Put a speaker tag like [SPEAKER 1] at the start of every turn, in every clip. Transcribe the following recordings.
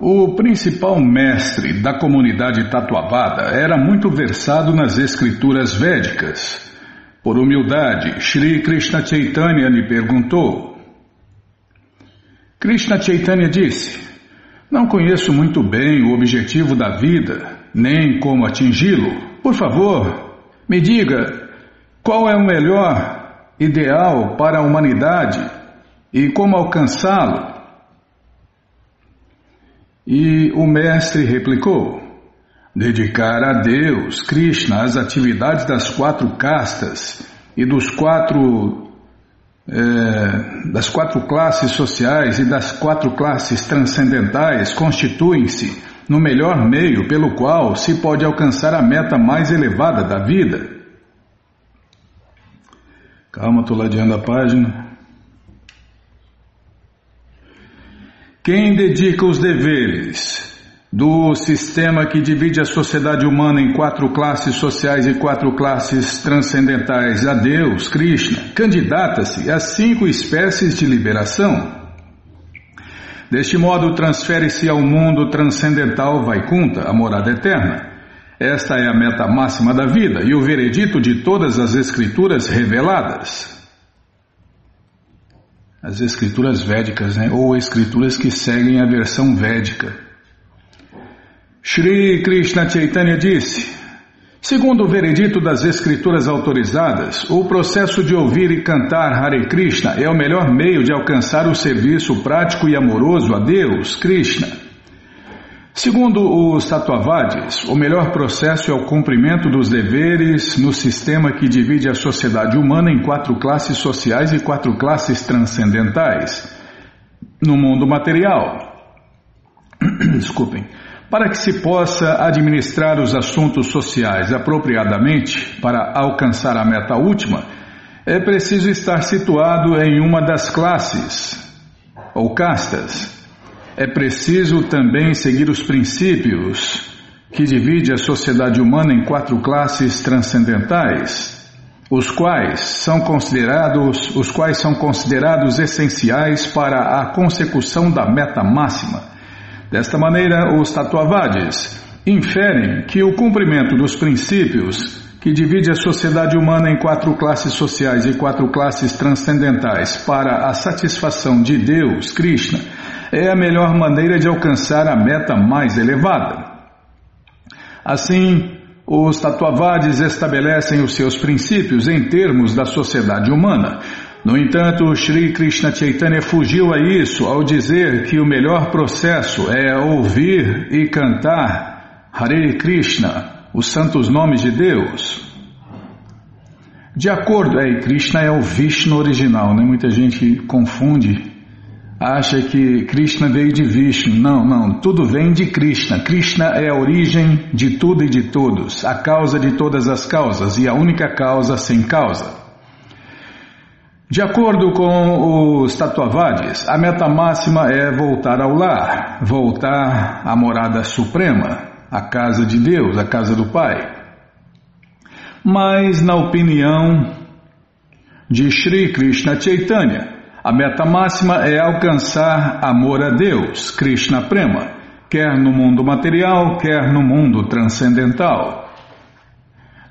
[SPEAKER 1] O principal mestre da comunidade tatuavada era muito versado nas escrituras védicas. Por humildade, Sri Krishna Chaitanya lhe perguntou. Krishna Chaitanya disse: Não conheço muito bem o objetivo da vida, nem como atingi-lo. Por favor, me diga qual é o melhor ideal para a humanidade e como alcançá-lo. E o mestre replicou: Dedicar a Deus, Krishna, as atividades das quatro castas e dos quatro é, das quatro classes sociais e das quatro classes transcendentais constituem-se no melhor meio pelo qual se pode alcançar a meta mais elevada da vida. Calma, estou ladeando a página. Quem dedica os deveres do sistema que divide a sociedade humana em quatro classes sociais e quatro classes transcendentais a Deus, Krishna, candidata-se a cinco espécies de liberação. Deste modo, transfere-se ao mundo transcendental Vaikunta, a morada eterna. Esta é a meta máxima da vida e o veredito de todas as escrituras reveladas as escrituras védicas, né? ou escrituras que seguem a versão védica. Shri Krishna Chaitanya disse: Segundo o veredito das escrituras autorizadas, o processo de ouvir e cantar Hare Krishna é o melhor meio de alcançar o serviço prático e amoroso a Deus, Krishna. Segundo os Tatuavades, o melhor processo é o cumprimento dos deveres no sistema que divide a sociedade humana em quatro classes sociais e quatro classes transcendentais. No mundo material, desculpem, para que se possa administrar os assuntos sociais apropriadamente para alcançar a meta última, é preciso estar situado em uma das classes ou castas é preciso também seguir os princípios que divide a sociedade humana em quatro classes transcendentais, os quais são considerados, os quais são considerados essenciais para a consecução da meta máxima. Desta maneira, os tatuavades inferem que o cumprimento dos princípios que divide a sociedade humana em quatro classes sociais e quatro classes transcendentais para a satisfação de Deus, Krishna, é a melhor maneira de alcançar a meta mais elevada. Assim, os tatuavades estabelecem os seus princípios em termos da sociedade humana. No entanto, Sri Krishna Chaitanya fugiu a isso ao dizer que o melhor processo é ouvir e cantar Hare Krishna, os santos nomes de Deus. De acordo, é, Krishna é o Vishnu original, né? Muita gente confunde acha que Krishna veio de Vishnu. Não, não, tudo vem de Krishna. Krishna é a origem de tudo e de todos, a causa de todas as causas e a única causa sem causa. De acordo com os Tatuavadis, a meta máxima é voltar ao lar, voltar à morada suprema, a casa de Deus, a casa do Pai. Mas, na opinião de Sri Krishna Chaitanya, a meta máxima é alcançar amor a Deus, Krishna Prema, quer no mundo material, quer no mundo transcendental.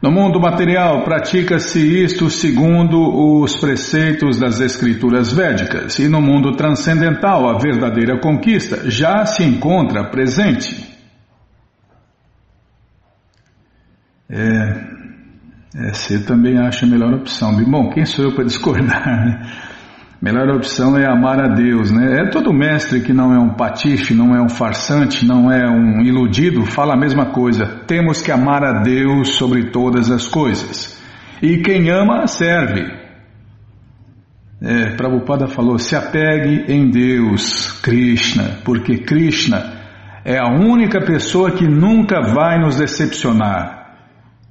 [SPEAKER 1] No mundo material, pratica-se isto segundo os preceitos das escrituras védicas, e no mundo transcendental, a verdadeira conquista já se encontra presente. É, é, você também acha a melhor opção. Bom, quem sou eu para discordar? Né? Melhor opção é amar a Deus, né? É todo mestre que não é um patife, não é um farsante, não é um iludido, fala a mesma coisa. Temos que amar a Deus sobre todas as coisas. E quem ama, serve. É, Prabhupada falou, se apegue em Deus, Krishna, porque Krishna é a única pessoa que nunca vai nos decepcionar.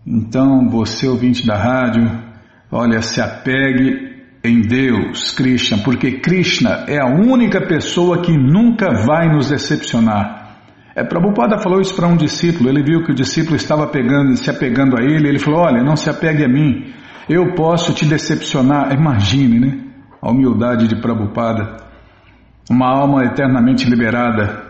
[SPEAKER 1] Então, você ouvinte da rádio, olha, se apegue em Deus, Krishna, porque Krishna é a única pessoa que nunca vai nos decepcionar. É, Prabhupada falou isso para um discípulo, ele viu que o discípulo estava pegando, se apegando a ele, ele falou, olha, não se apegue a mim, eu posso te decepcionar. Imagine, né? A humildade de Prabhupada. Uma alma eternamente liberada.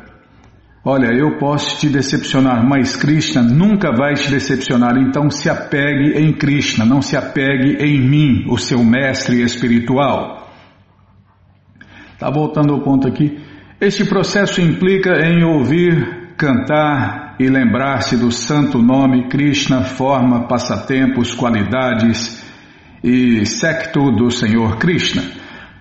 [SPEAKER 1] Olha, eu posso te decepcionar, mas Krishna nunca vai te decepcionar, então se apegue em Krishna, não se apegue em mim, o seu mestre espiritual. Tá voltando ao ponto aqui. Este processo implica em ouvir, cantar e lembrar-se do santo nome Krishna, forma, passatempos, qualidades e secto do Senhor Krishna.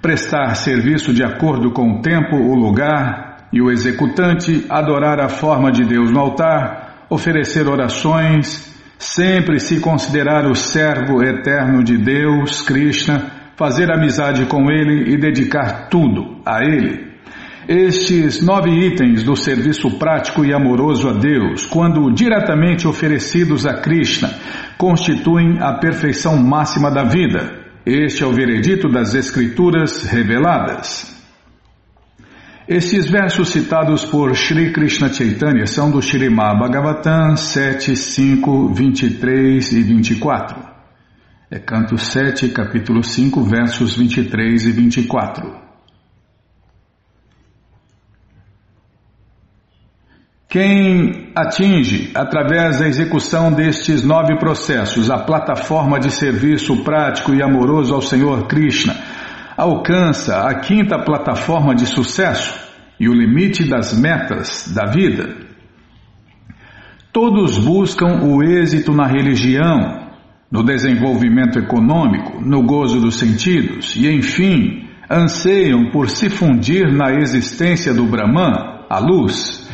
[SPEAKER 1] Prestar serviço de acordo com o tempo, o lugar, e o executante adorar a forma de Deus no altar, oferecer orações, sempre se considerar o servo eterno de Deus, Krishna, fazer amizade com Ele e dedicar tudo a Ele. Estes nove itens do serviço prático e amoroso a Deus, quando diretamente oferecidos a Krishna, constituem a perfeição máxima da vida. Este é o veredito das Escrituras reveladas. Estes versos citados por Sri Krishna Chaitanya são do Shrimad Bhagavatam 7, 5, 23 e 24. É canto 7, capítulo 5, versos 23 e 24. Quem atinge, através da execução destes nove processos, a plataforma de serviço prático e amoroso ao Senhor Krishna, alcança a quinta plataforma de sucesso e o limite das metas da vida. Todos buscam o êxito na religião, no desenvolvimento econômico, no gozo dos sentidos e, enfim, anseiam por se fundir na existência do Brahman, a luz.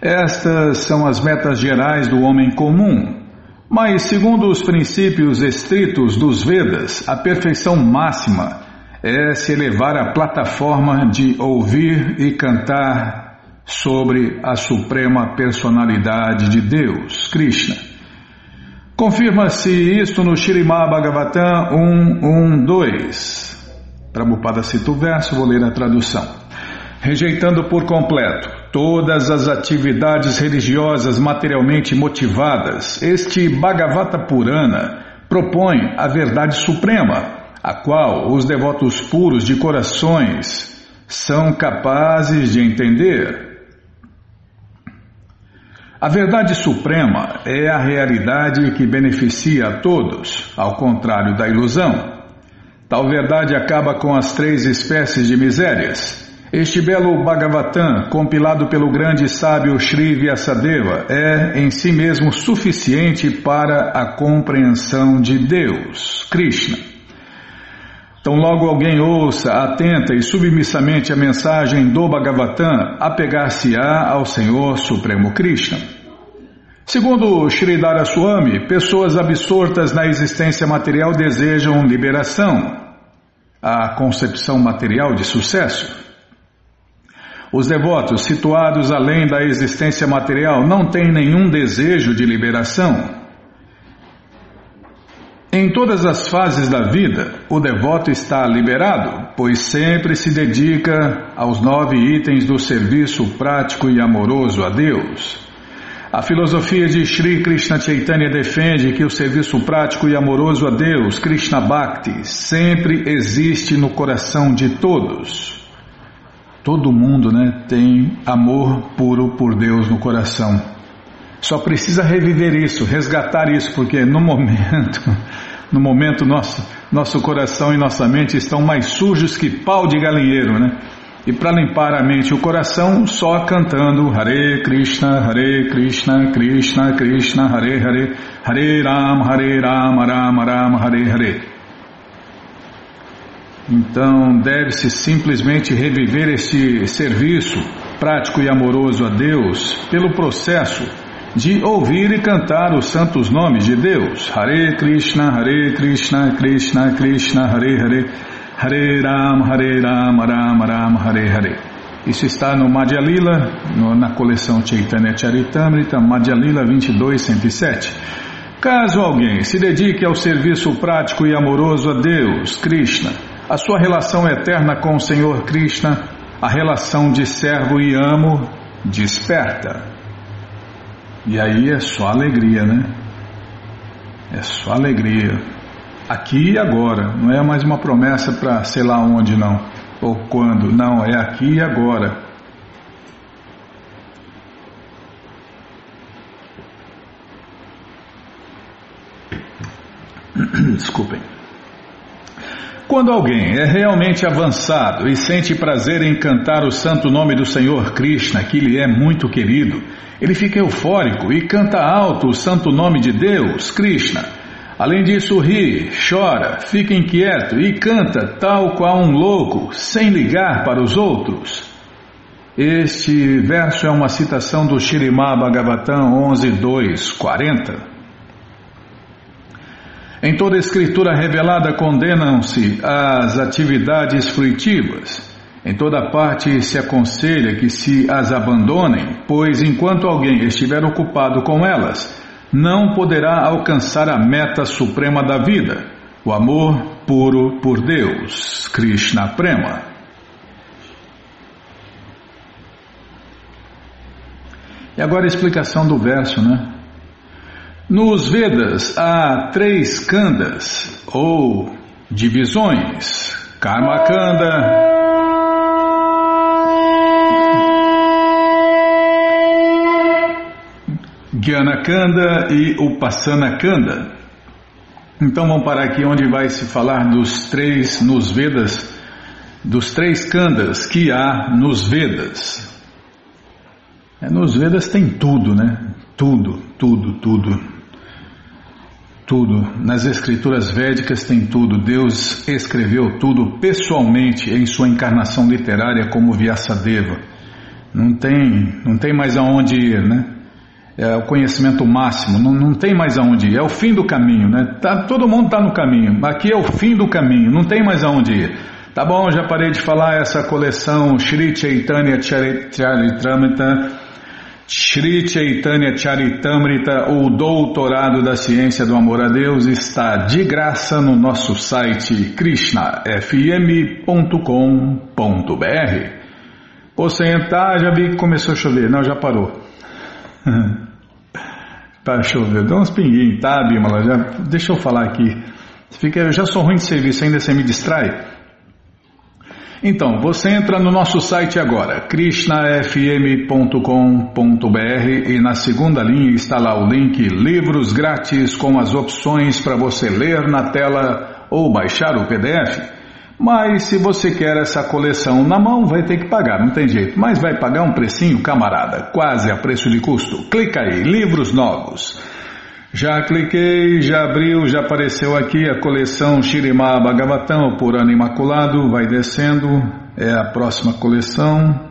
[SPEAKER 1] Estas são as metas gerais do homem comum. Mas, segundo os princípios estritos dos Vedas, a perfeição máxima é se elevar à plataforma de ouvir e cantar sobre a suprema personalidade de Deus, Krishna. Confirma-se isto no Shirimá Bhagavatam 1.1.2. Prabhupada cita o verso, vou ler a tradução. Rejeitando por completo todas as atividades religiosas materialmente motivadas, este Bhagavata Purana propõe a verdade suprema a qual os devotos puros de corações são capazes de entender. A verdade suprema é a realidade que beneficia a todos, ao contrário da ilusão. Tal verdade acaba com as três espécies de misérias. Este belo Bhagavatam, compilado pelo grande sábio Sri Vyasadeva, é em si mesmo suficiente para a compreensão de Deus, Krishna. Então, logo alguém ouça atenta e submissamente a mensagem do Bhagavatam, apegar-se-á ao Senhor Supremo Krishna. Segundo Sridhara Swami, pessoas absortas na existência material desejam liberação, a concepção material de sucesso. Os devotos situados além da existência material não têm nenhum desejo de liberação. Em todas as fases da vida, o devoto está liberado, pois sempre se dedica aos nove itens do serviço prático e amoroso a Deus. A filosofia de Sri Krishna Chaitanya defende que o serviço prático e amoroso a Deus, Krishna Bhakti, sempre existe no coração de todos. Todo mundo né, tem amor puro por Deus no coração. Só precisa reviver isso, resgatar isso, porque no momento, no momento nosso, nosso coração e nossa mente estão mais sujos que pau de galinheiro, né? E para limpar a mente e o coração, só cantando Hare Krishna, Hare Krishna, Krishna Krishna, Hare Hare, Hare Ram, Hare Ram, Ram Ram, Hare Hare. Então deve-se simplesmente reviver esse serviço prático e amoroso a Deus pelo processo de ouvir e cantar os santos nomes de Deus. Hare Krishna, Hare Krishna, Krishna Krishna, Hare Hare, Hare Ram, Hare Ram, Ram Ram, Hare Hare. Isso está no Madhya Lila, no, na coleção Chaitanya Charitamrita, Madhya Lila 2207. Caso alguém se dedique ao serviço prático e amoroso a Deus, Krishna, a sua relação eterna com o Senhor Krishna, a relação de servo e amo, desperta. E aí é só alegria, né? É só alegria. Aqui e agora. Não é mais uma promessa para sei lá onde, não. Ou quando. Não, é aqui e agora. Desculpem. Quando alguém é realmente avançado e sente prazer em cantar o santo nome do Senhor Krishna, que lhe é muito querido, ele fica eufórico e canta alto o santo nome de Deus, Krishna. Além disso, ri, chora, fica inquieto e canta tal qual um louco, sem ligar para os outros. Este verso é uma citação do Shirimá Bhagavatam 11.2.40. Em toda escritura revelada condenam-se as atividades fruitivas. Em toda parte se aconselha que se as abandonem, pois enquanto alguém estiver ocupado com elas, não poderá alcançar a meta suprema da vida, o amor puro por Deus, Krishna Prema. E agora a explicação do verso, né? Nos Vedas há três kandas ou divisões: Karma Kanda, Jnana Kanda e Upasana Kanda. Então vamos parar aqui onde vai se falar dos três nos Vedas, dos três kandas que há nos Vedas. É, nos Vedas tem tudo, né? Tudo, tudo, tudo. Tudo. Nas escrituras védicas tem tudo. Deus escreveu tudo pessoalmente em sua encarnação literária como Vyasadeva. Não tem, não tem mais aonde ir, né? É o conhecimento máximo, não, não tem mais aonde ir. É o fim do caminho, né? Tá, todo mundo está no caminho. Aqui é o fim do caminho, não tem mais aonde ir. Tá bom, já parei de falar essa coleção Shri Chaitanya Charitamrita Shri Chaitanya Charitamrita, o Doutorado da Ciência do Amor a Deus, está de graça no nosso site krishnafm.com.br. Você entrar, já vi que começou a chover. Não, já parou. Para chover, dá uns pinguinhos, tá, Bimala? Já, deixa eu falar aqui. Fica, eu já sou ruim de serviço, ainda você me distrai. Então, você entra no nosso site agora, krishnafm.com.br e na segunda linha está lá o link Livros Grátis com as opções para você ler na tela ou baixar o PDF. Mas se você quer essa coleção na mão, vai ter que pagar, não tem jeito. Mas vai pagar um precinho, camarada, quase a preço de custo. Clica aí, livros novos. Já cliquei, já abriu, já apareceu aqui a coleção Shirimá Bhagavatam, por ano imaculado, vai descendo, é a próxima coleção.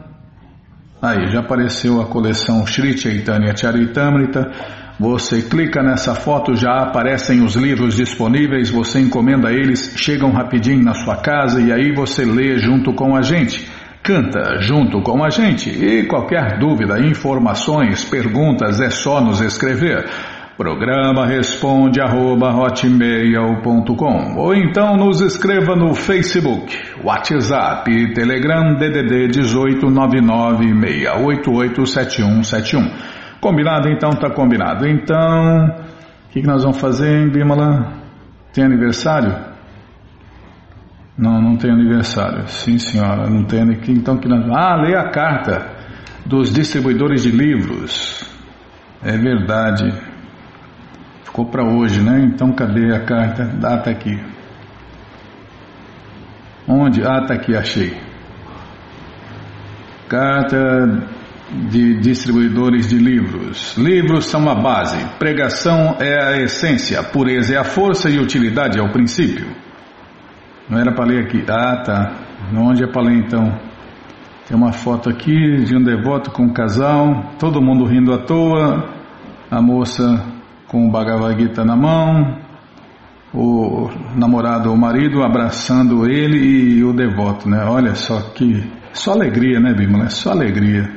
[SPEAKER 1] Aí, já apareceu a coleção Shri Chaitanya Charitamrita. Você clica nessa foto, já aparecem os livros disponíveis, você encomenda eles, chegam rapidinho na sua casa e aí você lê junto com a gente. Canta junto com a gente e qualquer dúvida, informações, perguntas é só nos escrever. Programa responde arroba hotmail.com ou então nos escreva no Facebook, WhatsApp Telegram DDD 18996887171. Combinado? Então tá combinado. Então, o que, que, nós vamos fazer, hein, Bimala? Tem aniversário? Não, não tem aniversário. Sim, senhora, não tem. Então, que nós... Ah, leia a carta dos distribuidores de livros. É verdade. Ficou para hoje, né? Então cadê a carta? Data aqui. Onde? Ah, tá aqui, achei. Carta de distribuidores de livros. Livros são a base, pregação é a essência, pureza é a força e utilidade é o princípio. Não era para ler aqui. Ah, tá. Onde é para ler então? Tem uma foto aqui de um devoto com um casal, todo mundo rindo à toa. A moça com o Bhagavad Gita na mão, o namorado ou marido abraçando ele e o devoto, né? Olha só que. Só alegria, né, Bímola? É só alegria.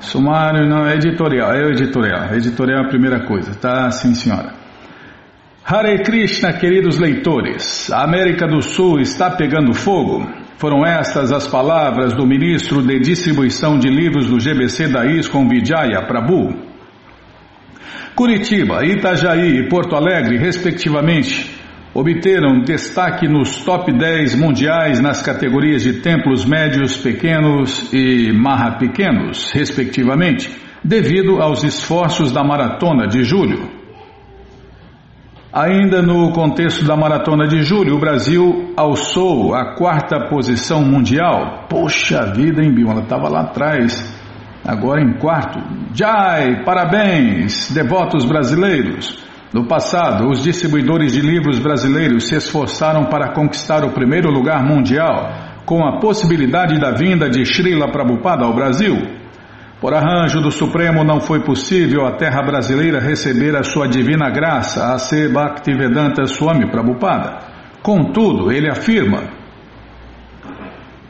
[SPEAKER 1] Sumário, não, é editorial, é editorial. Editorial é a primeira coisa, tá? Sim, senhora. Hare Krishna, queridos leitores, a América do Sul está pegando fogo. Foram estas as palavras do ministro de distribuição de livros do GBC da ISCOM Vijaya Prabhu. Curitiba, Itajaí e Porto Alegre, respectivamente, obteram destaque nos top 10 mundiais nas categorias de templos médios, pequenos e marra pequenos, respectivamente, devido aos esforços da maratona de julho. Ainda no contexto da maratona de julho, o Brasil alçou a quarta posição mundial. Poxa vida, hein, Bill? Ela estava lá atrás, agora em quarto. Jai, parabéns, devotos brasileiros. No passado, os distribuidores de livros brasileiros se esforçaram para conquistar o primeiro lugar mundial, com a possibilidade da vinda de Srila Prabhupada ao Brasil. Por arranjo do Supremo, não foi possível a terra brasileira receber a sua divina graça, a ser Bhaktivedanta Swami Prabhupada. Contudo, ele afirma: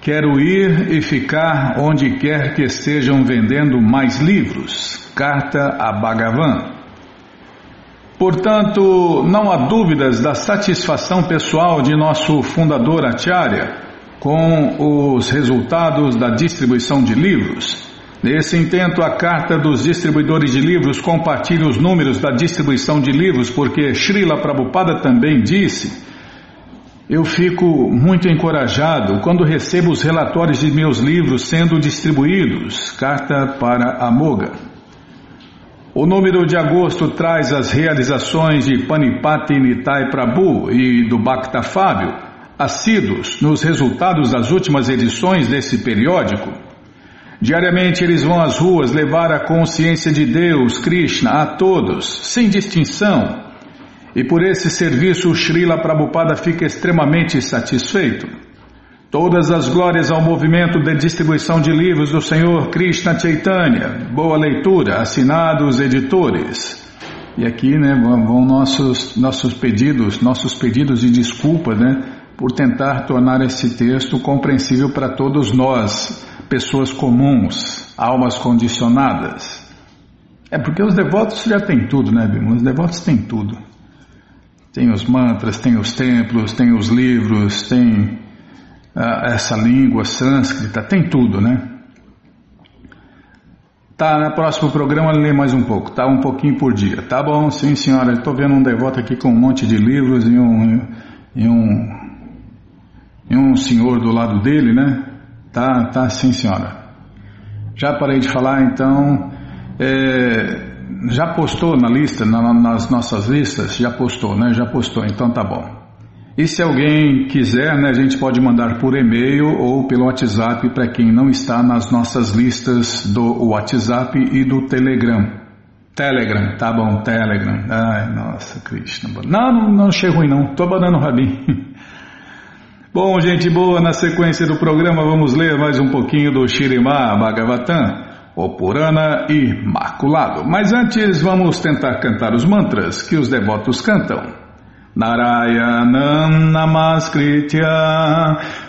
[SPEAKER 1] Quero ir e ficar onde quer que estejam vendendo mais livros. Carta a Bhagavan. Portanto, não há dúvidas da satisfação pessoal de nosso fundador Acharya com os resultados da distribuição de livros. Nesse intento, a Carta dos Distribuidores de Livros compartilha os números da distribuição de livros, porque Srila Prabhupada também disse: Eu fico muito encorajado quando recebo os relatórios de meus livros sendo distribuídos. Carta para a Moga. O número de agosto traz as realizações de Panipati Nitai Prabhu e do Bhakta Fábio, assíduos nos resultados das últimas edições desse periódico. Diariamente eles vão às ruas levar a consciência de Deus, Krishna, a todos, sem distinção. E por esse serviço o Srila Prabhupada fica extremamente satisfeito. Todas as glórias ao movimento de distribuição de livros do Senhor Krishna Chaitanya. Boa leitura, assinados editores. E aqui né, vão nossos, nossos pedidos, nossos pedidos de desculpa né, por tentar tornar esse texto compreensível para todos nós pessoas comuns, almas condicionadas. É porque os devotos já têm tudo, né, Bima? Os devotos têm tudo. Tem os mantras, tem os templos, tem os livros, tem ah, essa língua sânscrita, tem tudo, né? Tá, no próximo programa lê mais um pouco, tá? Um pouquinho por dia. Tá bom, sim senhora. Estou vendo um devoto aqui com um monte de livros e um, e um, e um senhor do lado dele, né? Tá, tá sim, senhora. Já parei de falar, então. É, já postou na lista, na, nas nossas listas? Já postou, né? Já postou, então tá bom. E se alguém quiser, né, a gente pode mandar por e-mail ou pelo WhatsApp para quem não está nas nossas listas do WhatsApp e do Telegram. Telegram, tá bom, Telegram. Ai, nossa, Krishna. Não, não, não achei ruim não, tô abanando o rabinho. Bom, gente boa, na sequência do programa vamos ler mais um pouquinho do Shirimá Bhagavatam, o Purana Imaculado. Mas antes vamos tentar cantar os mantras que os devotos cantam. Narayanam Namaskritya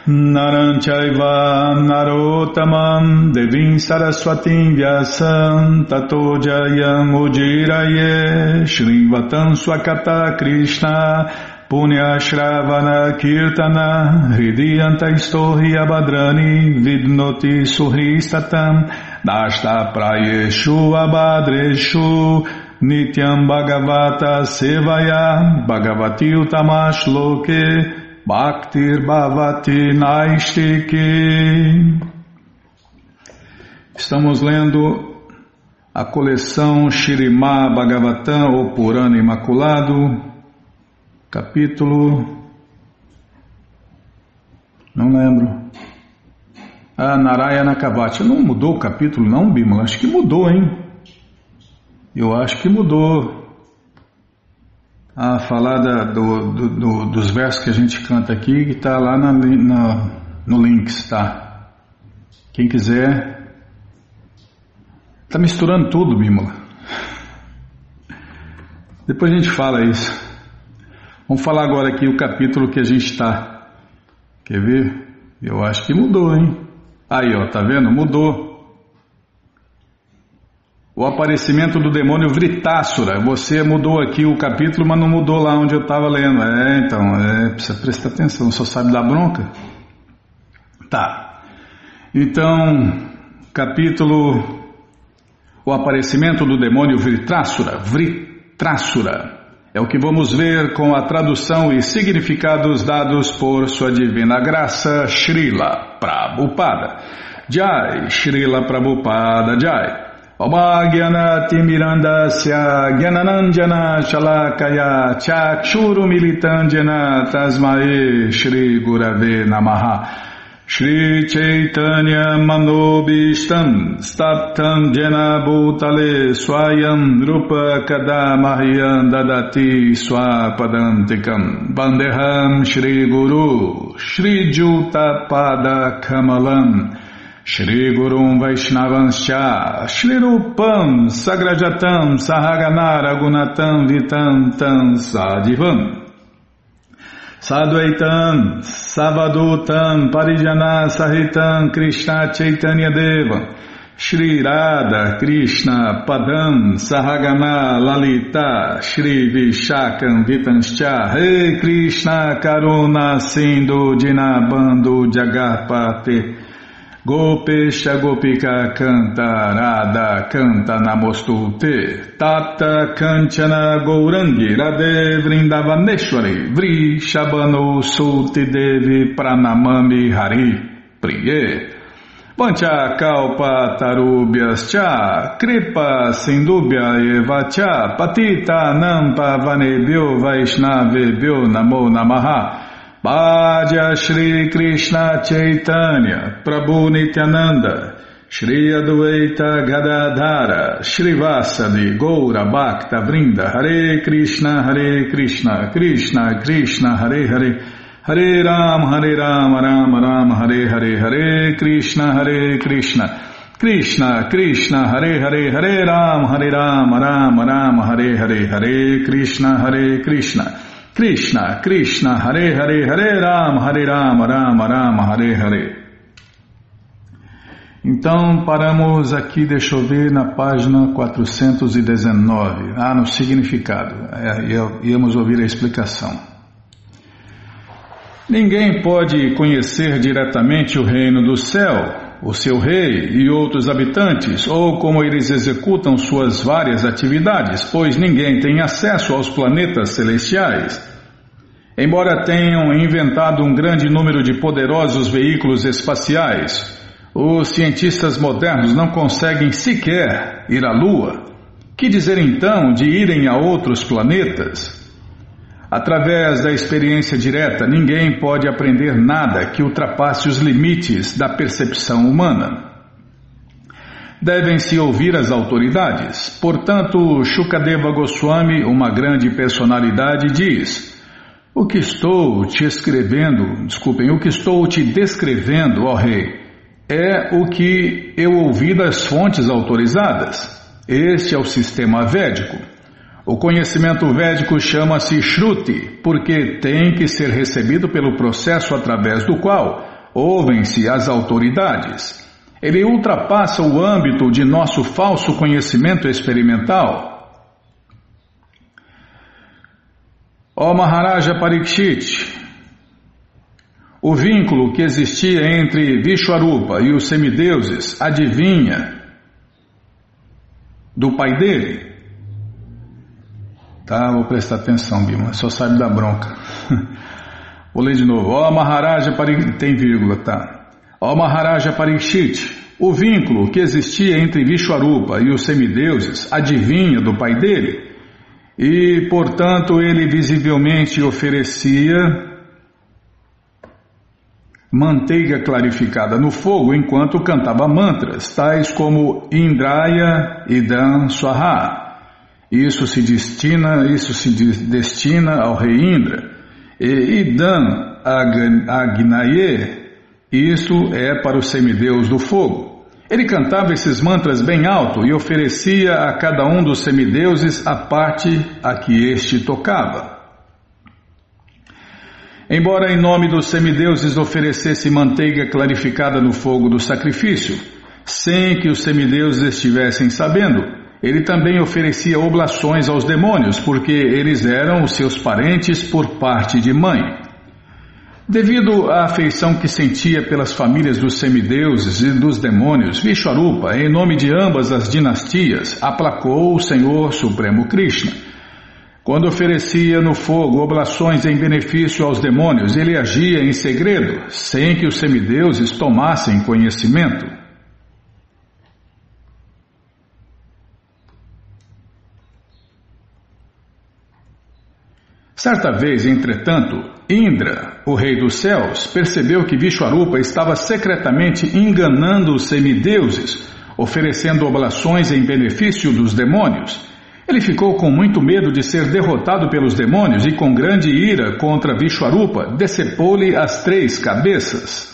[SPEAKER 1] Naranchaiva Narotamam Devim Saraswatim Vyasam Tato Jayam Ujiraye Shrivatam Swakata Krishna Punya Shravana Kirtana Hridiyanta Istohi Abadrani Vidnoti Suhristatam Nashta Prayeshu Abadreshu Nityam Bhagavata Sevaya Bhagavati Utamash Loke Bhaktir Bhavati Naistiki Estamos lendo a coleção Shirimá Bhagavatam, ou Purana Imaculado, capítulo. Não lembro. A Narayana Kavati. Não mudou o capítulo, não, Bimala? Acho que mudou, hein? Eu acho que mudou. A falar da, do, do, do, dos versos que a gente canta aqui, está lá na, na, no links, tá? Quem quiser. Está misturando tudo, Bimala. Depois a gente fala isso. Vamos falar agora aqui o capítulo que a gente está. Quer ver? Eu acho que mudou, hein? Aí, ó, tá vendo? Mudou. O aparecimento do demônio Vritássura. Você mudou aqui o capítulo, mas não mudou lá onde eu estava lendo. É, então, é, precisa prestar atenção, só sabe dar bronca? Tá. Então, capítulo. O aparecimento do demônio Vritássura. Vritássura. É o que vamos ver com a tradução e significados dados por Sua Divina Graça, Srila Prabhupada. Jai, Srila Prabhupada Jai. Shalakaya Chakshuru Militandjana Tasmae Shri Gurave Namaha Shri Chaitanya Manobishtam Staptam Jena Bhutale Swayam Rupa Kadamahyam Dadati Swapadantikam Bandeham Shri Guru Shri Juta Pada Kamalam Shri Gurum Vaishnavanscha Shri Rupam Sagrajatam Sahaganara Gunatam Vitam Tam Sadivam Sadvaitam, Savadutam, Parijana Sahitam, Krishna Chaitanya Deva, Shri Radha, Krishna, Padam, Sahagana, Lalita, Shri Vishakam, Vitanscha, Rei Krishna, Karuna, Sindhu, Dinabando, Jagarpate, Gopesha Gopika Canta Radha Canta Namostute Kanchana Gourangi Radhe Vrindavaneshwari Vri Shabano Sulti Devi Pranamami Hari Priye Pancha Kalpa Tarubhyas Cha Kripa Sindubhya Eva Cha Patita Nampa Vanebhyo Vaishnavebhyo Namo Namaha Bhaja Shri Krishna Chaitanya Prabhu Nityananda Shri Adwaita Gadadhara Shri Vasadi Goura Bhakta Vrinda Hare Krishna Hare Krishna Krishna Krishna Hare Hare Hare Ram Hare Ram Ram Ram Hare Hare Hare Krishna Hare Krishna Krishna Krishna Hare Hare Hare Ram Hare Ram Ram Ram Hare Hare Hare Krishna Hare Krishna Krishna, Krishna, Hare Hare, Hare Ram, Hare Ram, Ram, Ram, Hare Hare. Então paramos aqui, deixa eu ver, na página 419. Ah, no significado. É, íamos ouvir a explicação. Ninguém pode conhecer diretamente o reino do céu, o seu rei e outros habitantes, ou como eles executam suas várias atividades, pois ninguém tem acesso aos planetas celestiais. Embora tenham inventado um grande número de poderosos veículos espaciais, os cientistas modernos não conseguem sequer ir à Lua. Que dizer então de irem a outros planetas? Através da experiência direta, ninguém pode aprender nada que ultrapasse os limites da percepção humana. Devem-se ouvir as autoridades. Portanto, Shukadeva Goswami, uma grande personalidade, diz: O que estou te escrevendo, desculpem, o que estou te descrevendo, ó Rei, é o que eu ouvi das fontes autorizadas. Este é o sistema védico. O conhecimento védico chama-se Shruti, porque tem que ser recebido pelo processo através do qual ouvem-se as autoridades. Ele ultrapassa o âmbito de nosso falso conhecimento experimental. Ó Maharaja Parikshit, o vínculo que existia entre Vishwarupa e os semideuses adivinha do pai dele. Tá? Vou prestar atenção, Bima. Só sabe da bronca. Vou ler de novo. Ó Maharaja Parikshit. Tem vírgula, tá? Ó Maharaja Parikshit. O vínculo que existia entre Vishwarupa e os semideuses adivinha do pai dele. E, portanto, ele visivelmente oferecia manteiga clarificada no fogo enquanto cantava mantras, tais como Indraya Idam Swaha. Isso se destina, isso se destina ao rei Indra. E Idam Agnaye, isso é para o semideus do fogo. Ele cantava esses mantras bem alto e oferecia a cada um dos semideuses a parte a que este tocava. Embora em nome dos semideuses oferecesse manteiga clarificada no fogo do sacrifício, sem que os semideuses estivessem sabendo, ele também oferecia oblações aos demônios, porque eles eram os seus parentes por parte de mãe. Devido à afeição que sentia pelas famílias dos semideuses e dos demônios, Vishwarupa, em nome de ambas as dinastias, aplacou o Senhor Supremo Krishna. Quando oferecia no fogo oblações em benefício aos demônios, ele agia em segredo, sem que os semideuses tomassem conhecimento. Certa vez, entretanto, Indra, o rei dos céus, percebeu que Vishwarupa estava secretamente enganando os semideuses, oferecendo oblações em benefício dos demônios. Ele ficou com muito medo de ser derrotado pelos demônios e, com grande ira contra Vishwarupa, decepou-lhe as três cabeças.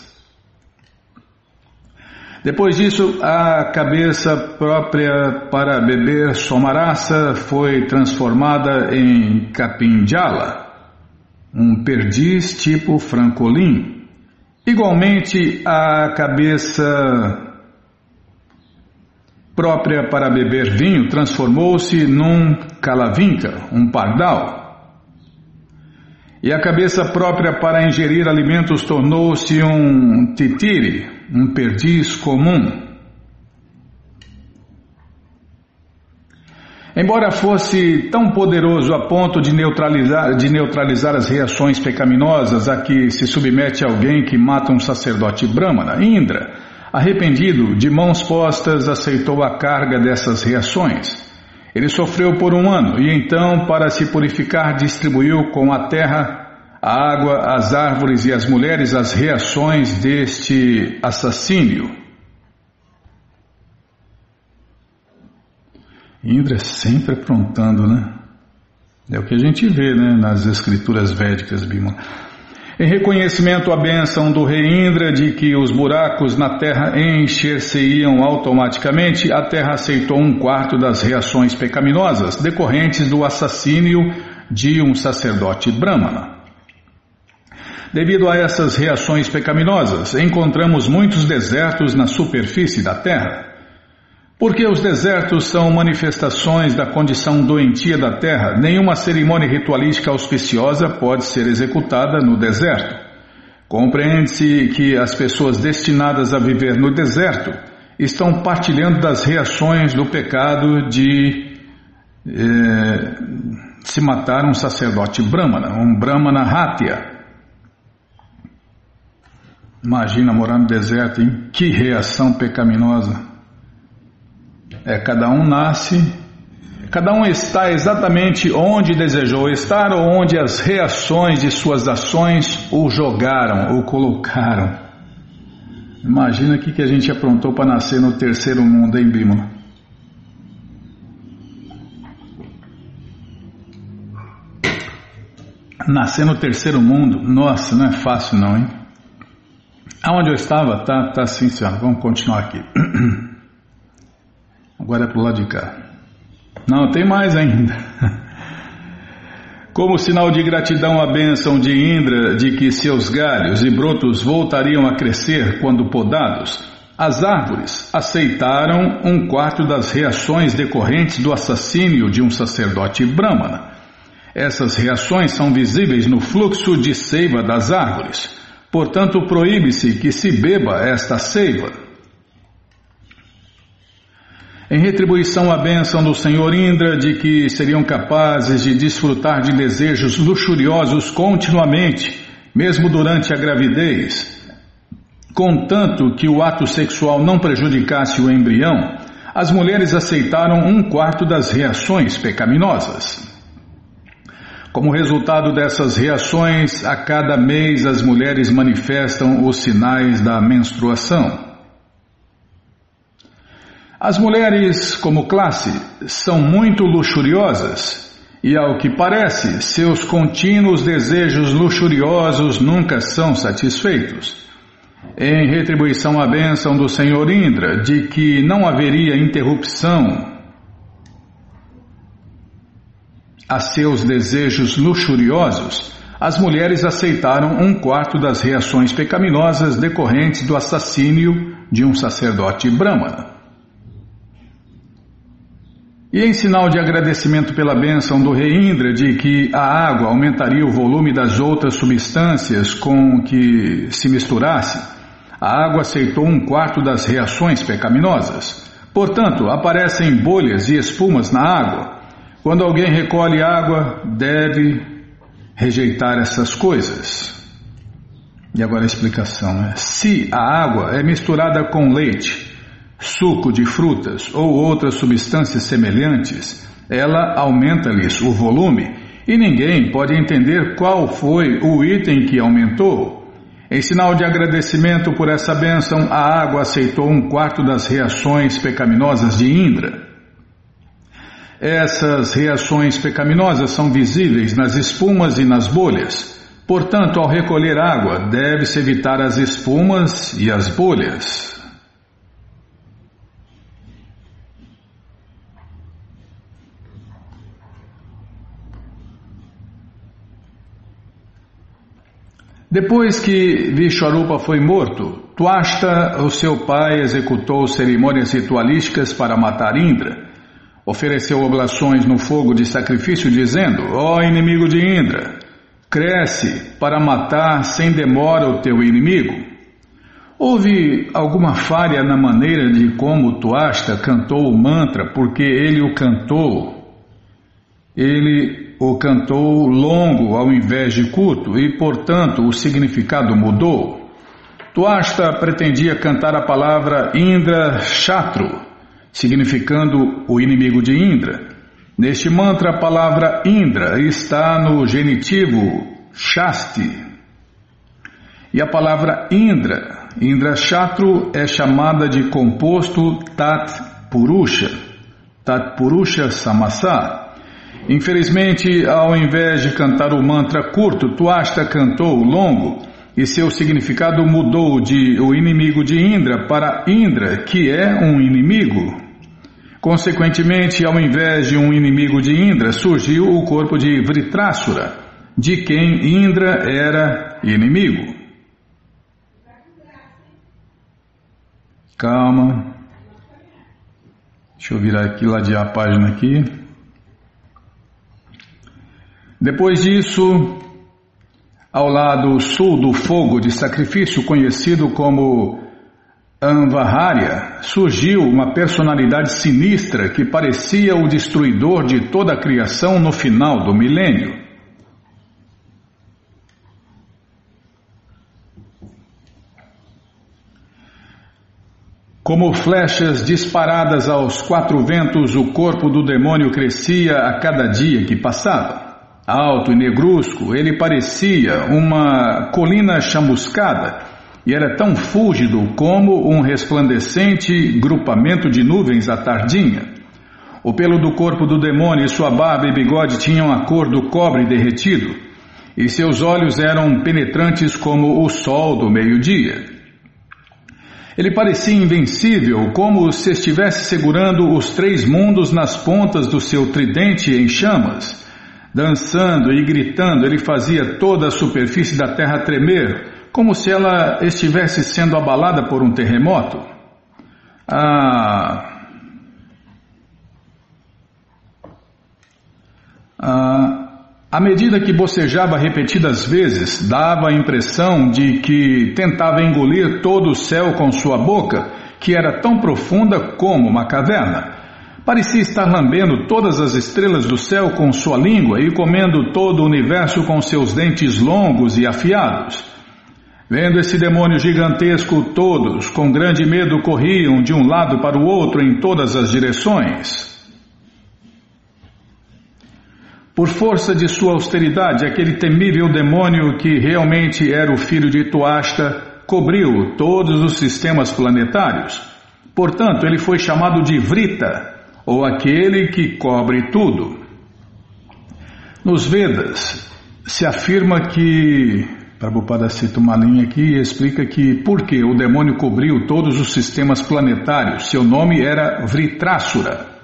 [SPEAKER 1] Depois disso, a cabeça própria para beber Somarasa foi transformada em Capinjala, um perdiz tipo francolim. Igualmente, a cabeça própria para beber vinho transformou-se num calavinca, um pardal. E a cabeça própria para ingerir alimentos tornou-se um titiri, um perdiz comum. Embora fosse tão poderoso a ponto de neutralizar, de neutralizar as reações pecaminosas a que se submete alguém que mata um sacerdote brahmana, Indra, arrependido, de mãos postas, aceitou a carga dessas reações. Ele sofreu por um ano e então, para se purificar, distribuiu com a terra, a água, as árvores e as mulheres as reações deste assassínio. Indra sempre aprontando, né? É o que a gente vê né, nas escrituras védicas, Bima. Em reconhecimento à bênção do rei Indra de que os buracos na terra encher-se-iam automaticamente, a terra aceitou um quarto das reações pecaminosas decorrentes do assassínio de um sacerdote brahmana. Devido a essas reações pecaminosas, encontramos muitos desertos na superfície da terra. Porque os desertos são manifestações da condição doentia da terra, nenhuma cerimônia ritualística auspiciosa pode ser executada no deserto. Compreende-se que as pessoas destinadas a viver no deserto estão partilhando das reações do pecado de eh, se matar um sacerdote brahmana, um brahmana hatya. Imagina morar no deserto, hein? Que reação pecaminosa. É, cada um nasce, cada um está exatamente onde desejou estar ou onde as reações de suas ações o jogaram, o colocaram. Imagina o que a gente aprontou para nascer no terceiro mundo, hein, Bímola? Nascer no terceiro mundo, nossa, não é fácil não, hein? Aonde eu estava, tá, tá sim, senhora. Vamos continuar aqui. Agora é para o lado de cá. Não, tem mais ainda. Como sinal de gratidão à bênção de Indra de que seus galhos e brotos voltariam a crescer quando podados, as árvores aceitaram um quarto das reações decorrentes do assassínio de um sacerdote brahmana. Essas reações são visíveis no fluxo de seiva das árvores. Portanto, proíbe-se que se beba esta seiva. Em retribuição à bênção do Senhor Indra de que seriam capazes de desfrutar de desejos luxuriosos continuamente, mesmo durante a gravidez, contanto que o ato sexual não prejudicasse o embrião, as mulheres aceitaram um quarto das reações pecaminosas. Como resultado dessas reações, a cada mês as mulheres manifestam os sinais da menstruação. As mulheres, como classe, são muito luxuriosas e, ao que parece, seus contínuos desejos luxuriosos nunca são satisfeitos. Em retribuição à bênção do Senhor Indra de que não haveria interrupção a seus desejos luxuriosos, as mulheres aceitaram um quarto das reações pecaminosas decorrentes do assassínio de um sacerdote brahmana. E em sinal de agradecimento pela bênção do rei Indra de que a água aumentaria o volume das outras substâncias com que se misturasse, a água aceitou um quarto das reações pecaminosas. Portanto, aparecem bolhas e espumas na água. Quando alguém recolhe água, deve rejeitar essas coisas. E agora a explicação é: se a água é misturada com leite, suco de frutas ou outras substâncias semelhantes, ela aumenta-lhes o volume e ninguém pode entender qual foi o item que aumentou. Em sinal de agradecimento por essa bênção, a água aceitou um quarto das reações pecaminosas de Indra. Essas reações pecaminosas são visíveis nas espumas e nas bolhas. Portanto, ao recolher água, deve-se evitar as espumas e as bolhas. Depois que Vishwarupa foi morto, Tuasta, o seu pai, executou cerimônias ritualísticas para matar Indra. Ofereceu oblações no fogo de sacrifício, dizendo: Ó oh, inimigo de Indra, cresce para matar sem demora o teu inimigo. Houve alguma falha na maneira de como Tuasta cantou o mantra, porque ele o cantou. Ele o cantou longo ao invés de curto e, portanto, o significado mudou. Tuasta pretendia cantar a palavra Indra Shatru, significando o inimigo de Indra. Neste mantra, a palavra Indra está no genitivo Shasti. E a palavra Indra, Indra Shatru, é chamada de composto Tat Purusha, Tat Purusha Samasa Infelizmente, ao invés de cantar o mantra curto, Tuasta cantou longo e seu significado mudou de o inimigo de Indra para Indra, que é um inimigo. Consequentemente, ao invés de um inimigo de Indra, surgiu o corpo de Vritrasura, de quem Indra era inimigo. Calma. Deixa eu virar aqui, ladear a página aqui. Depois disso, ao lado sul do fogo de sacrifício conhecido como Anvaharya, surgiu uma personalidade sinistra que parecia o destruidor de toda a criação no final do milênio. Como flechas disparadas aos quatro ventos, o corpo do demônio crescia a cada dia que passava. Alto e negrusco, ele parecia uma colina chamuscada e era tão fúlgido como um resplandecente grupamento de nuvens à tardinha. O pelo do corpo do demônio e sua barba e bigode tinham a cor do cobre derretido, e seus olhos eram penetrantes como o sol do meio-dia. Ele parecia invencível, como se estivesse segurando os três mundos nas pontas do seu tridente em chamas. Dançando e gritando, ele fazia toda a superfície da terra tremer, como se ela estivesse sendo abalada por um terremoto. Ah, ah, à medida que bocejava repetidas vezes, dava a impressão de que tentava engolir todo o céu com sua boca, que era tão profunda como uma caverna. Parecia estar lambendo todas as estrelas do céu com sua língua e comendo todo o universo com seus dentes longos e afiados. Vendo esse demônio gigantesco, todos, com grande medo, corriam de um lado para o outro em todas as direções. Por força de sua austeridade, aquele temível demônio que realmente era o filho de Tuasta cobriu todos os sistemas planetários. Portanto, ele foi chamado de Vrita, ou aquele que cobre tudo. Nos Vedas se afirma que, Prabhupada cita uma linha aqui e explica que porque o demônio cobriu todos os sistemas planetários, seu nome era Vritrasura.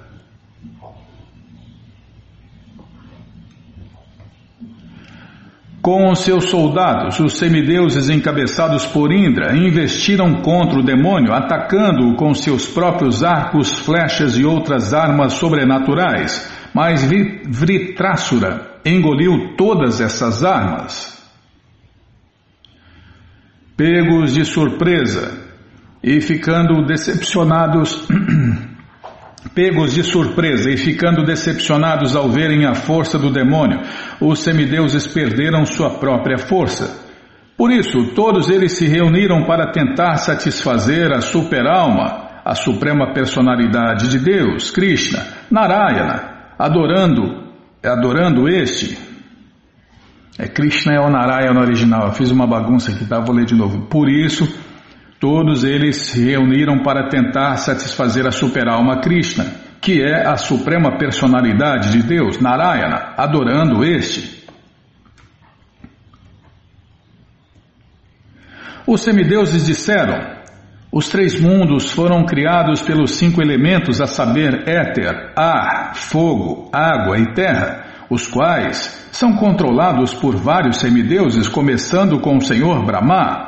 [SPEAKER 1] Com seus soldados, os semideuses encabeçados por Indra investiram contra o demônio, atacando-o com seus próprios arcos, flechas e outras armas sobrenaturais. Mas Vritrasura engoliu todas essas armas. Pegos de surpresa e ficando decepcionados Pegos de surpresa e ficando decepcionados ao verem a força do demônio, os semideuses perderam sua própria força. Por isso, todos eles se reuniram para tentar satisfazer a superalma, a suprema personalidade de Deus, Krishna, Narayana, adorando, adorando este, É Krishna é o Narayana original. Eu fiz uma bagunça aqui, tá? Vou ler de novo. Por isso, todos eles se reuniram para tentar satisfazer a super-alma Krishna, que é a suprema personalidade de Deus, Narayana, adorando este. Os semideuses disseram: Os três mundos foram criados pelos cinco elementos, a saber, éter, ar, fogo, água e terra os quais são controlados por vários semideuses, começando com o Senhor Brahma.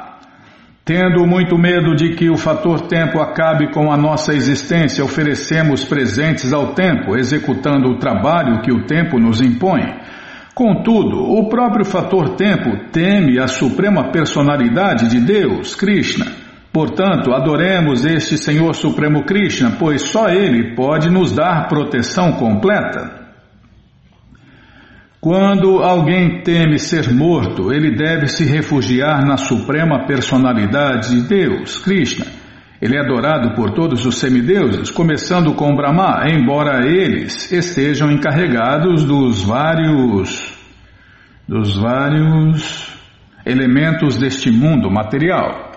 [SPEAKER 1] Tendo muito medo de que o fator tempo acabe com a nossa existência, oferecemos presentes ao tempo, executando o trabalho que o tempo nos impõe. Contudo, o próprio fator tempo teme a suprema personalidade de Deus, Krishna. Portanto, adoremos este Senhor Supremo Krishna, pois só Ele pode nos dar proteção completa. Quando alguém teme ser morto, ele deve se refugiar na suprema personalidade de Deus, Krishna. Ele é adorado por todos os semideuses, começando com Brahma, embora eles estejam encarregados dos vários dos vários elementos deste mundo material.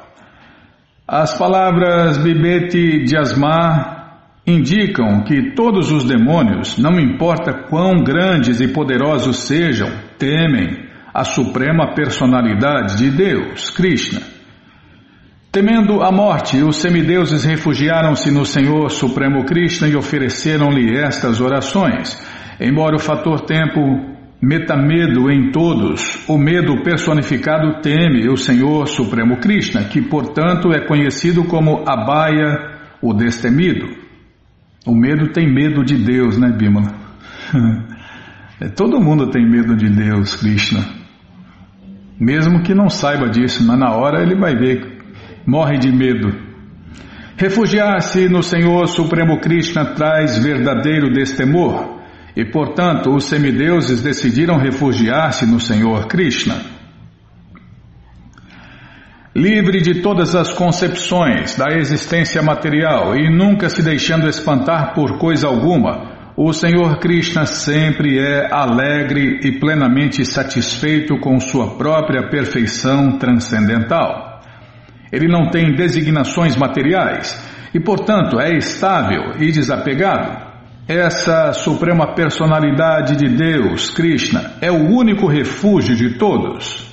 [SPEAKER 1] As palavras Bibete Jasma indicam que todos os demônios, não importa quão grandes e poderosos sejam, temem a suprema personalidade de Deus, Krishna. Temendo a morte, os semideuses refugiaram-se no Senhor Supremo Krishna e ofereceram-lhe estas orações. Embora o fator tempo meta medo em todos, o medo personificado teme o Senhor Supremo Krishna, que portanto é conhecido como Abaya, o destemido. O medo tem medo de Deus, né, Bimala? É, todo mundo tem medo de Deus, Krishna. Mesmo que não saiba disso, mas na hora ele vai ver, morre de medo. Refugiar-se no Senhor Supremo Krishna traz verdadeiro destemor, e portanto os semideuses decidiram refugiar-se no Senhor Krishna. Livre de todas as concepções da existência material e nunca se deixando espantar por coisa alguma, o Senhor Krishna sempre é alegre e plenamente satisfeito com sua própria perfeição transcendental. Ele não tem designações materiais e, portanto, é estável e desapegado. Essa suprema personalidade de Deus, Krishna, é o único refúgio de todos.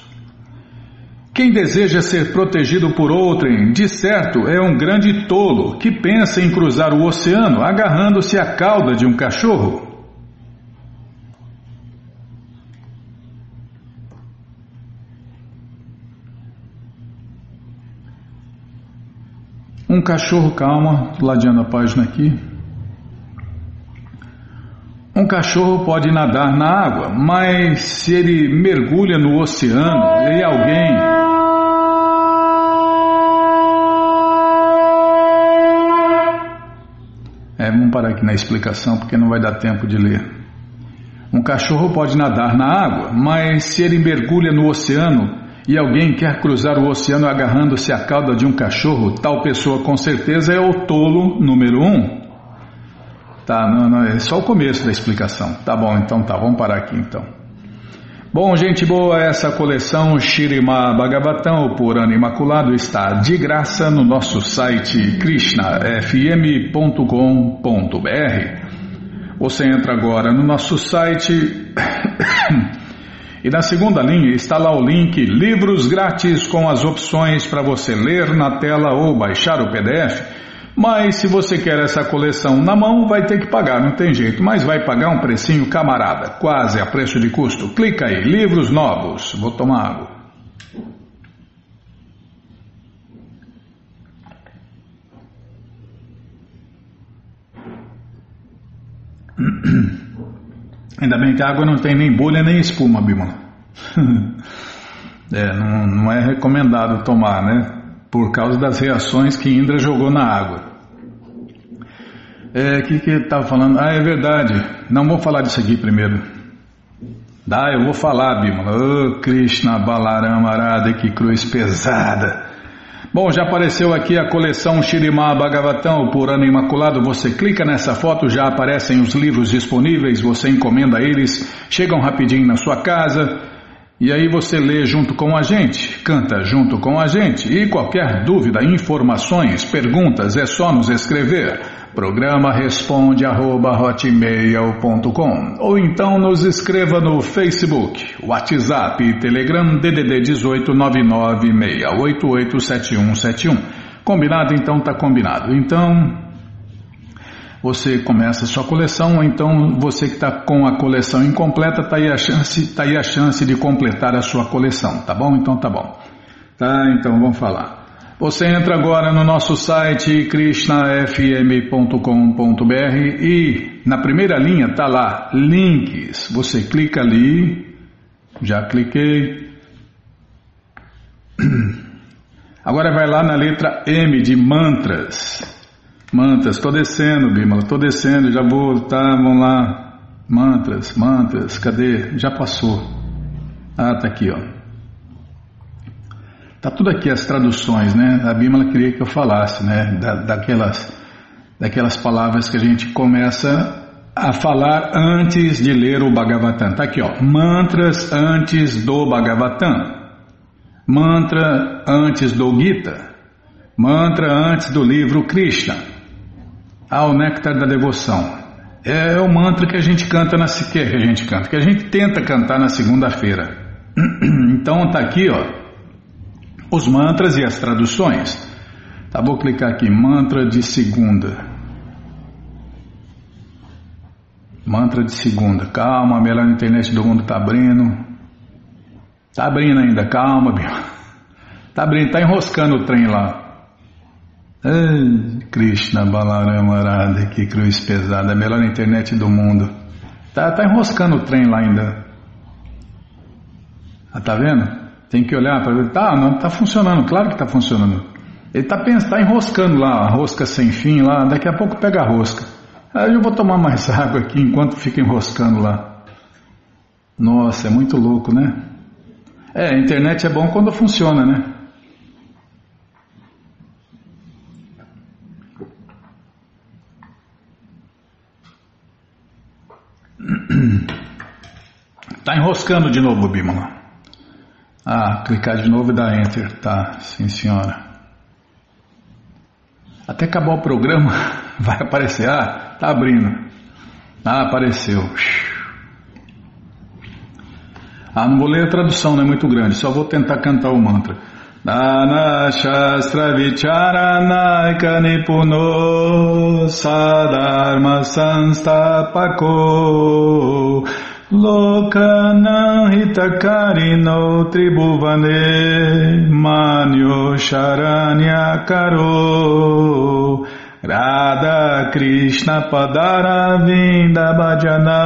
[SPEAKER 1] Quem deseja ser protegido por outrem, de certo, é um grande tolo que pensa em cruzar o oceano agarrando-se à cauda de um cachorro. Um cachorro, calma, ladeando a página aqui. Um cachorro pode nadar na água, mas se ele mergulha no oceano e alguém É, vamos parar aqui na explicação porque não vai dar tempo de ler. Um cachorro pode nadar na água, mas se ele mergulha no oceano e alguém quer cruzar o oceano agarrando-se à cauda de um cachorro, tal pessoa com certeza é o tolo número um. Tá, não, não, é só o começo da explicação. Tá bom, então tá, vamos parar aqui então. Bom, gente boa, essa coleção Shirima Bhagavatam, por ano imaculado, está de graça no nosso site krishnafm.com.br. Você entra agora no nosso site e na segunda linha está lá o link Livros Grátis com as opções para você ler na tela ou baixar o PDF. Mas se você quer essa coleção na mão, vai ter que pagar, não tem jeito. Mas vai pagar um precinho camarada, quase a preço de custo. Clica aí, livros novos. Vou tomar água. Ainda bem que a água não tem nem bolha nem espuma, Bimala. é, não, não é recomendado tomar, né? Por causa das reações que Indra jogou na água. É, o que que estava falando? Ah, é verdade. Não vou falar disso aqui primeiro. Dá, eu vou falar, Bimala. Oh, Krishna Balarama que cruz pesada. Bom, já apareceu aqui a coleção Shirimá Bhagavatam, por ano imaculado. Você clica nessa foto, já aparecem os livros disponíveis, você encomenda eles, chegam rapidinho na sua casa. E aí você lê junto com a gente, canta junto com a gente. E qualquer dúvida, informações, perguntas, é só nos escrever. Programa responde arroba, ou então nos escreva no Facebook, WhatsApp e Telegram DDD 18 996887171. Combinado? Então tá combinado. Então você começa a sua coleção, ou então você que está com a coleção incompleta, está aí, a chance, tá aí a chance de completar a sua coleção, tá bom? Então tá bom. Tá, então vamos falar. Você entra agora no nosso site krishnafm.com.br e na primeira linha tá lá, links. Você clica ali, já cliquei. Agora vai lá na letra M de mantras. Mantras, estou descendo, Bimala, estou descendo, já vou, tá, vamos lá. Mantras, mantras, cadê? Já passou. Ah, tá aqui, ó. Tá tudo aqui as traduções, né? A Bimala queria que eu falasse, né? Da, daquelas, daquelas palavras que a gente começa a falar antes de ler o Bhagavatam. Tá aqui, ó. Mantras antes do Bhagavatam. Mantra antes do Gita. Mantra antes do livro Krishna ao néctar da devoção. É o mantra que a gente canta na que a gente canta, que a gente tenta cantar na segunda-feira. Então tá aqui, ó, os mantras e as traduções. Tá, vou clicar aqui, mantra de segunda. Mantra de segunda. Calma, a melhor internet do mundo tá abrindo. Tá abrindo ainda, calma, Bia. Tá abrindo, tá enroscando o trem lá. Ai, Krishna Balarama Arada, que cruz pesada, a melhor internet do mundo. Tá, tá enroscando o trem lá ainda. Ah, tá vendo? Tem que olhar para ver. Tá, não tá funcionando, claro que tá funcionando. Ele tá, pensando, tá enroscando lá, a rosca sem fim lá, daqui a pouco pega a rosca. Aí eu vou tomar mais água aqui enquanto fica enroscando lá. Nossa, é muito louco, né? É, a internet é bom quando funciona, né? Está enroscando de novo, Bimala. Ah, clicar de novo e dar Enter. Tá, sim senhora. Até acabar o programa vai aparecer. Ah, tá abrindo. Ah, apareceu. Ah, não vou ler a tradução, não é muito grande. Só vou tentar cantar o mantra. Dana Shastra Vicharanaika Nipuno Sadharma Sanstapako Lokana Hitakarino Tribhuvane Manyo Sharanya Karo Radha Krishna Padara Vinda Bhajana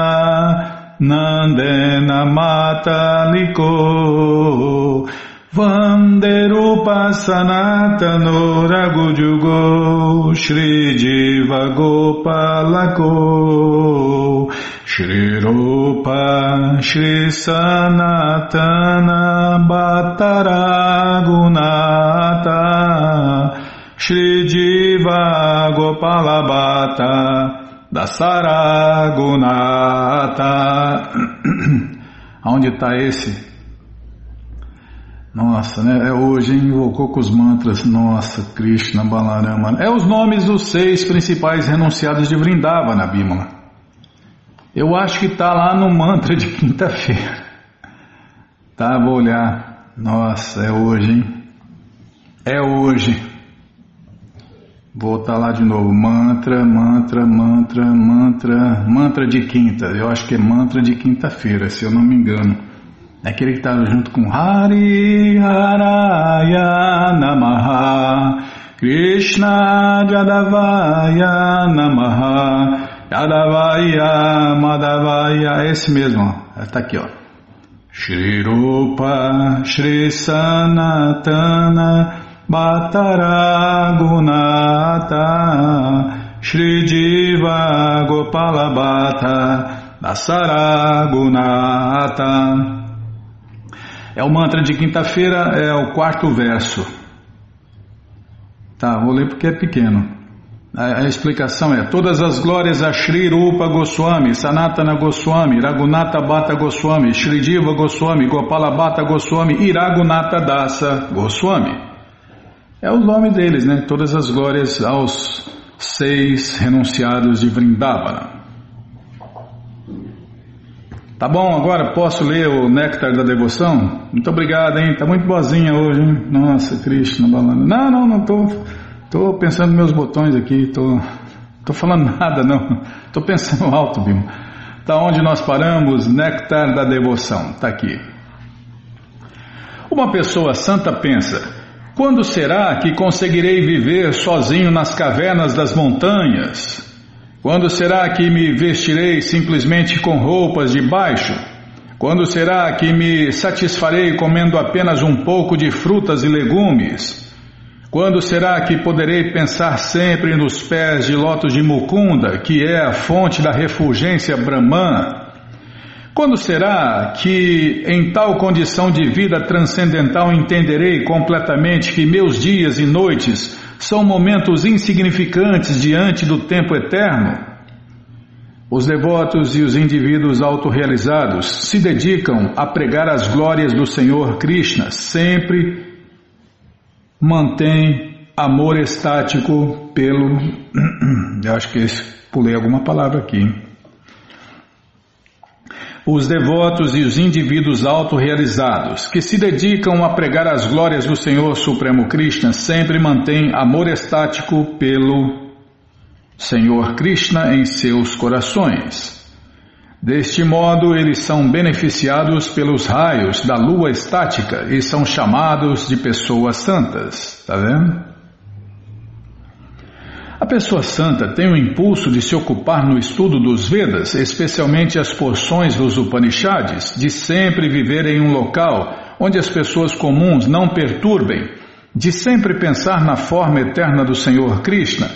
[SPEAKER 1] Nandena Mata Liko Vanderupa Sanatano Ragujugo Shri Jiva Gopalako Shri Rupa Shri Sanatana Bhattaragunata Shri Jiva Gopalabhata Dasaragunata Onde está esse? Nossa, né? É hoje? Invocou com os mantras. Nossa, Krishna, Balarama. É os nomes dos seis principais renunciados de Vrindavana, Bimala. Eu acho que está lá no mantra de quinta-feira. Tá, vou olhar. Nossa, é hoje, hein? É hoje. Vou estar tá lá de novo. Mantra, mantra, mantra, mantra, mantra de quinta. Eu acho que é mantra de quinta-feira, se eu não me engano. Aquele que está junto com Hari Haraya Namaha. Krishna Jadavaya Namaha. Jadavaya Madhavaya. Esse mesmo, está aqui ó. Shri Rupa Shri Sanatana Bhattaragunata Shri Jiva Gopalabhata Dasaragunata é o mantra de quinta-feira, é o quarto verso. Tá, vou ler porque é pequeno. A, a, explicação é: todas as glórias a Sri Rupa Goswami, Sanatana Goswami, Raghunatha Bhatta Goswami, Sri Diva Goswami, Gopala Bhatta Goswami e Dasa Goswami. É o nome deles, né? Todas as glórias aos seis renunciados de Vrindavana. Tá bom, agora posso ler o Néctar da Devoção? Muito obrigado, hein? Tá muito boazinha hoje, hein? Nossa, Krishna balando. Não, não, não tô. Tô pensando nos meus botões aqui, tô. Tô falando nada, não. Tô pensando alto, Bima. Tá onde nós paramos? Néctar da Devoção. Tá aqui. Uma pessoa santa pensa: quando será que conseguirei viver sozinho nas cavernas das montanhas? Quando será que me vestirei simplesmente com roupas de baixo? Quando será que me satisfarei comendo apenas um pouco de frutas e legumes? Quando será que poderei pensar sempre nos pés de lótus de Mukunda, que é a fonte da refulgência Brahman? Quando será que, em tal condição de vida transcendental, entenderei completamente que meus dias e noites são momentos insignificantes diante do tempo eterno. Os devotos e os indivíduos autorrealizados se dedicam a pregar as glórias do Senhor Krishna, sempre mantém amor estático pelo. Acho que pulei alguma palavra aqui. Os devotos e os indivíduos autorrealizados que se dedicam a pregar as glórias do Senhor Supremo Krishna sempre mantêm amor estático pelo Senhor Krishna em seus corações. Deste modo, eles são beneficiados pelos raios da lua estática e são chamados de pessoas santas. Está vendo? A pessoa santa tem o impulso de se ocupar no estudo dos Vedas, especialmente as porções dos Upanishads, de sempre viver em um local onde as pessoas comuns não perturbem, de sempre pensar na forma eterna do Senhor Krishna,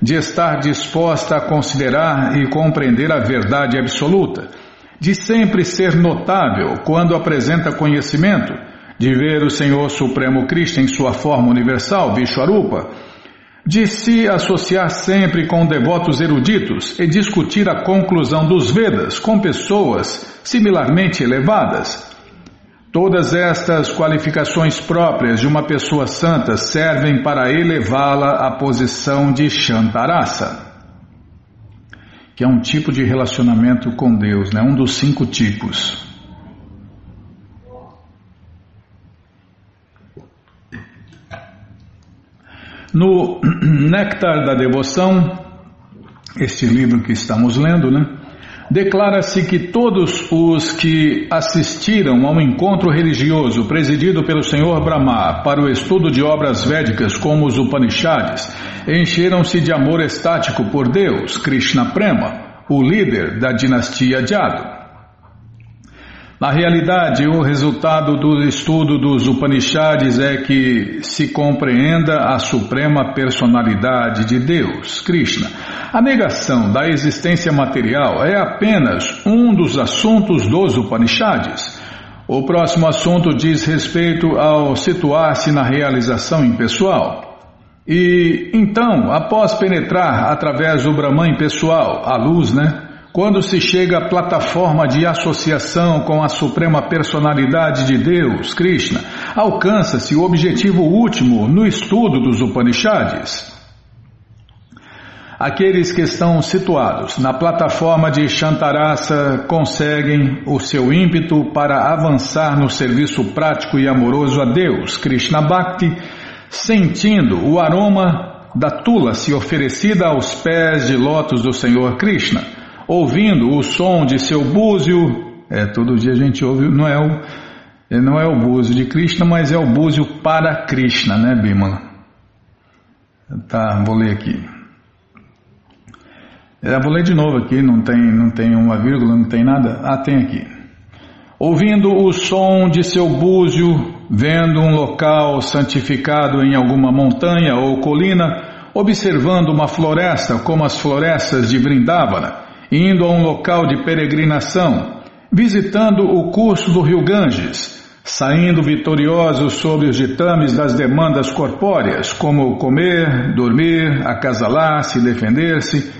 [SPEAKER 1] de estar disposta a considerar e compreender a verdade absoluta, de sempre ser notável quando apresenta conhecimento, de ver o Senhor Supremo Krishna em sua forma universal, Vishwarupa, de se associar sempre com devotos eruditos e discutir a conclusão dos Vedas com pessoas similarmente elevadas. Todas estas qualificações próprias de uma pessoa santa servem para elevá-la à posição de Shantarasa, que é um tipo de relacionamento com Deus, né? um dos cinco tipos. No Néctar da Devoção, este livro que estamos lendo, né? Declara-se que todos os que assistiram ao encontro religioso presidido pelo Senhor Brahma para o estudo de obras védicas como os Upanishads encheram-se de amor estático por Deus, Krishna Prema, o líder da dinastia Jadu. Na realidade, o resultado do estudo dos Upanishads é que se compreenda a suprema personalidade de Deus, Krishna. A negação da existência material é apenas um dos assuntos dos Upanishads. O próximo assunto diz respeito ao situar-se na realização impessoal. E então, após penetrar através do Brahman impessoal, a luz, né? Quando se chega à plataforma de associação com a Suprema Personalidade de Deus, Krishna, alcança-se o objetivo último no estudo dos Upanishads. Aqueles que estão situados na plataforma de Shantarasa conseguem o seu ímpeto para avançar no serviço prático e amoroso a Deus, Krishna Bhakti, sentindo o aroma da tula se oferecida aos pés de lótus do Senhor Krishna ouvindo o som de seu búzio, é, todo dia a gente ouve, não é o, é, não é o búzio de Krishna, mas é o búzio para Krishna, né, Bimala? Tá, vou ler aqui. Eu vou ler de novo aqui, não tem, não tem uma vírgula, não tem nada. Ah, tem aqui. Ouvindo o som de seu búzio, vendo um local santificado em alguma montanha ou colina, observando uma floresta como as florestas de Vrindavana, indo a um local de peregrinação, visitando o curso do rio Ganges, saindo vitoriosos sobre os ditames das demandas corpóreas, como comer, dormir, acasalar-se, defender-se,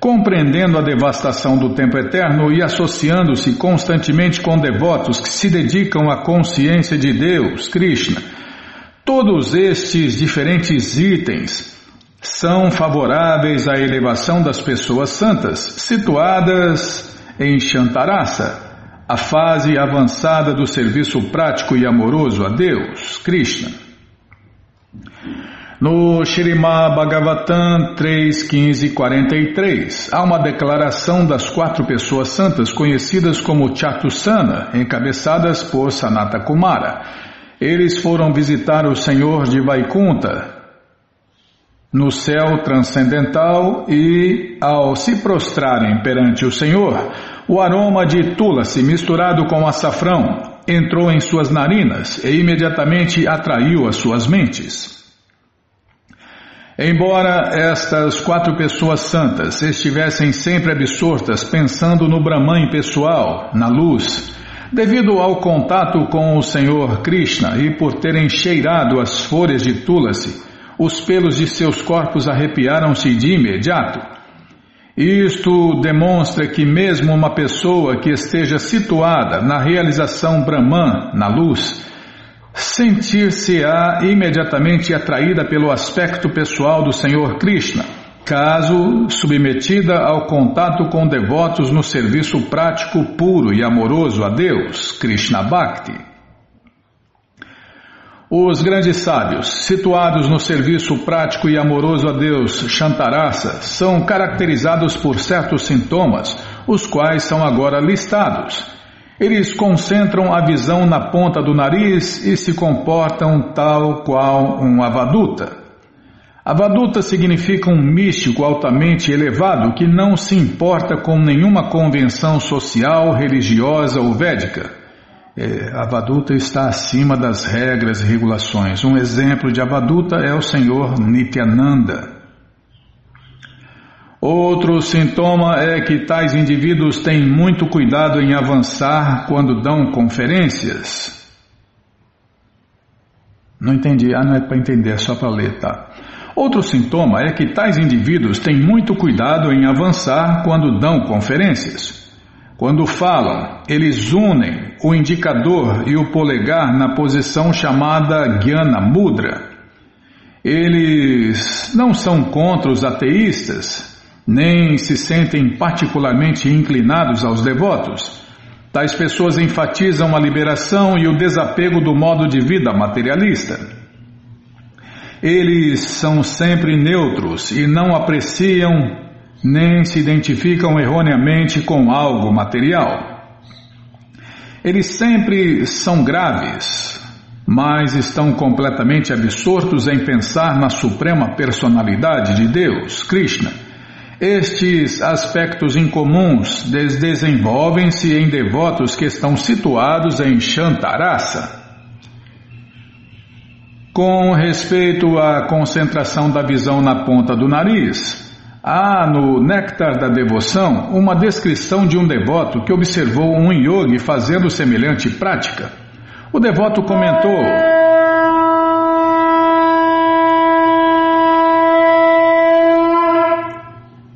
[SPEAKER 1] compreendendo a devastação do tempo eterno e associando-se constantemente com devotos que se dedicam à consciência de Deus, Krishna. Todos estes diferentes itens são favoráveis à elevação das pessoas santas, situadas em Shantarasa, a fase avançada do serviço prático e amoroso a Deus, Krishna. No Shirimá Bhagavatam 3.15.43 há uma declaração das quatro pessoas santas conhecidas como Chatusana, encabeçadas por Sanata Kumara. Eles foram visitar o Senhor de Vaikunta no céu transcendental e, ao se prostrarem perante o Senhor, o aroma de tulasi misturado com açafrão entrou em suas narinas e imediatamente atraiu as suas mentes. Embora estas quatro pessoas santas estivessem sempre absortas pensando no Brahman pessoal, na luz, devido ao contato com o Senhor Krishna e por terem cheirado as folhas de Tulasi, os pelos de seus corpos arrepiaram-se de imediato. Isto demonstra que, mesmo uma pessoa que esteja situada na realização Brahman, na luz, sentir-se-á imediatamente atraída pelo aspecto pessoal do Senhor Krishna, caso submetida ao contato com devotos no serviço prático puro e amoroso a Deus, Krishna Bhakti. Os grandes sábios, situados no serviço prático e amoroso a Deus, Shantarasa, são caracterizados por certos sintomas, os quais são agora listados. Eles concentram a visão na ponta do nariz e se comportam tal qual um avaduta. Avaduta significa um místico altamente elevado que não se importa com nenhuma convenção social, religiosa ou védica é, Avaduta está acima das regras e regulações. Um exemplo de Avaduta é o Senhor Nityananda. Outro sintoma é que tais indivíduos têm muito cuidado em avançar quando dão conferências. Não entendi. Ah, não é para entender, é só para ler, tá? Outro sintoma é que tais indivíduos têm muito cuidado em avançar quando dão conferências. Quando falam, eles unem o indicador e o polegar na posição chamada Jnana Mudra. Eles não são contra os ateístas, nem se sentem particularmente inclinados aos devotos. Tais pessoas enfatizam a liberação e o desapego do modo de vida materialista. Eles são sempre neutros e não apreciam nem se identificam erroneamente com algo material. Eles sempre são graves, mas estão completamente absortos em pensar na suprema personalidade de Deus, Krishna. Estes aspectos incomuns desenvolvem-se em devotos que estão situados em Shantarasa. Com respeito à concentração da visão na ponta do nariz, Há no Néctar da Devoção uma descrição de um devoto que observou um yogi fazendo semelhante prática. O devoto comentou.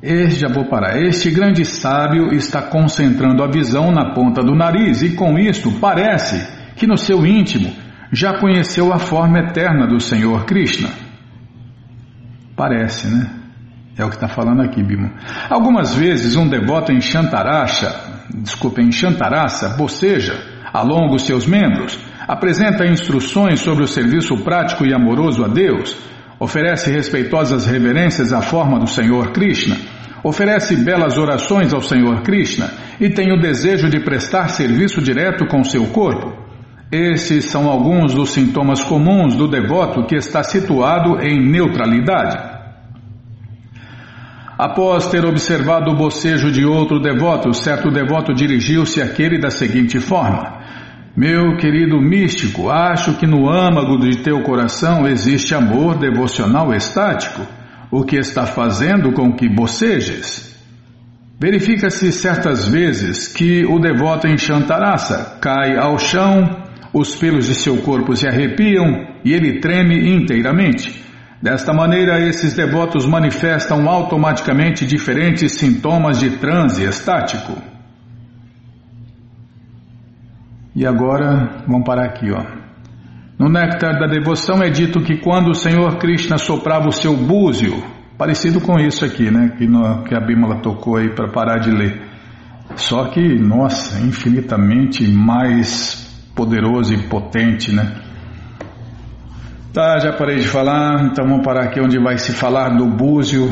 [SPEAKER 1] Este, já vou parar. Este grande sábio está concentrando a visão na ponta do nariz e com isto parece que no seu íntimo já conheceu a forma eterna do Senhor Krishna. Parece, né? É o que está falando aqui, Bima. Algumas vezes um devoto em Shantarasha, desculpa, em Shantarasa, boceja, alonga os seus membros, apresenta instruções sobre o serviço prático e amoroso a Deus, oferece respeitosas reverências à forma do Senhor Krishna, oferece belas orações ao Senhor Krishna e tem o desejo de prestar serviço direto com seu corpo. Esses são alguns dos sintomas comuns do devoto que está situado em neutralidade. Após ter observado o bocejo de outro devoto, certo devoto dirigiu-se àquele da seguinte forma: Meu querido místico, acho que no âmago de teu coração existe amor devocional estático, o que está fazendo com que bocejes. Verifica-se certas vezes que o devoto em cai ao chão os pelos de seu corpo se arrepiam e ele treme inteiramente. Desta maneira, esses devotos manifestam automaticamente diferentes sintomas de transe estático. E agora, vamos parar aqui, ó. No néctar da devoção é dito que quando o Senhor Krishna soprava o seu búzio, parecido com isso aqui, né, que, no, que a Bímola tocou aí para parar de ler. Só que, nossa, infinitamente mais poderoso e potente, né? Tá, já parei de falar, então vamos parar aqui onde vai se falar do búzio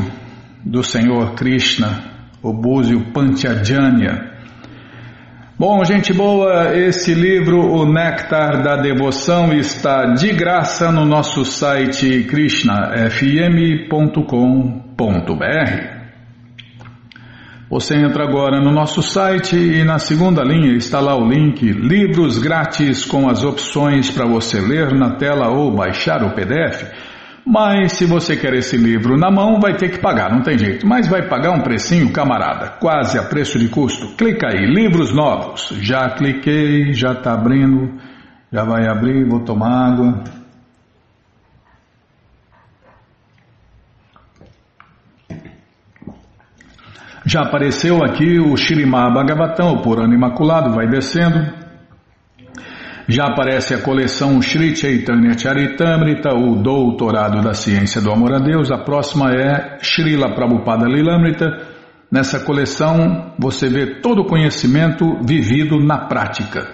[SPEAKER 1] do Senhor Krishna, o búzio Pantyajanya. Bom, gente boa, esse livro, O Néctar da Devoção, está de graça no nosso site krishnafm.com.br. Você entra agora no nosso site e na segunda linha está lá o link Livros Grátis com as opções para você ler na tela ou baixar o PDF. Mas se você quer esse livro na mão, vai ter que pagar, não tem jeito. Mas vai pagar um precinho, camarada, quase a preço de custo. Clica aí, livros novos. Já cliquei, já está abrindo, já vai abrir, vou tomar água. Já apareceu aqui o Shirimá Bhagavatam, o Purana Imaculado, vai descendo. Já aparece a coleção Sri Chaitanya Charitamrita, o Doutorado da Ciência do Amor a Deus. A próxima é Srila Prabhupada Lilamrita. Nessa coleção você vê todo o conhecimento vivido na prática.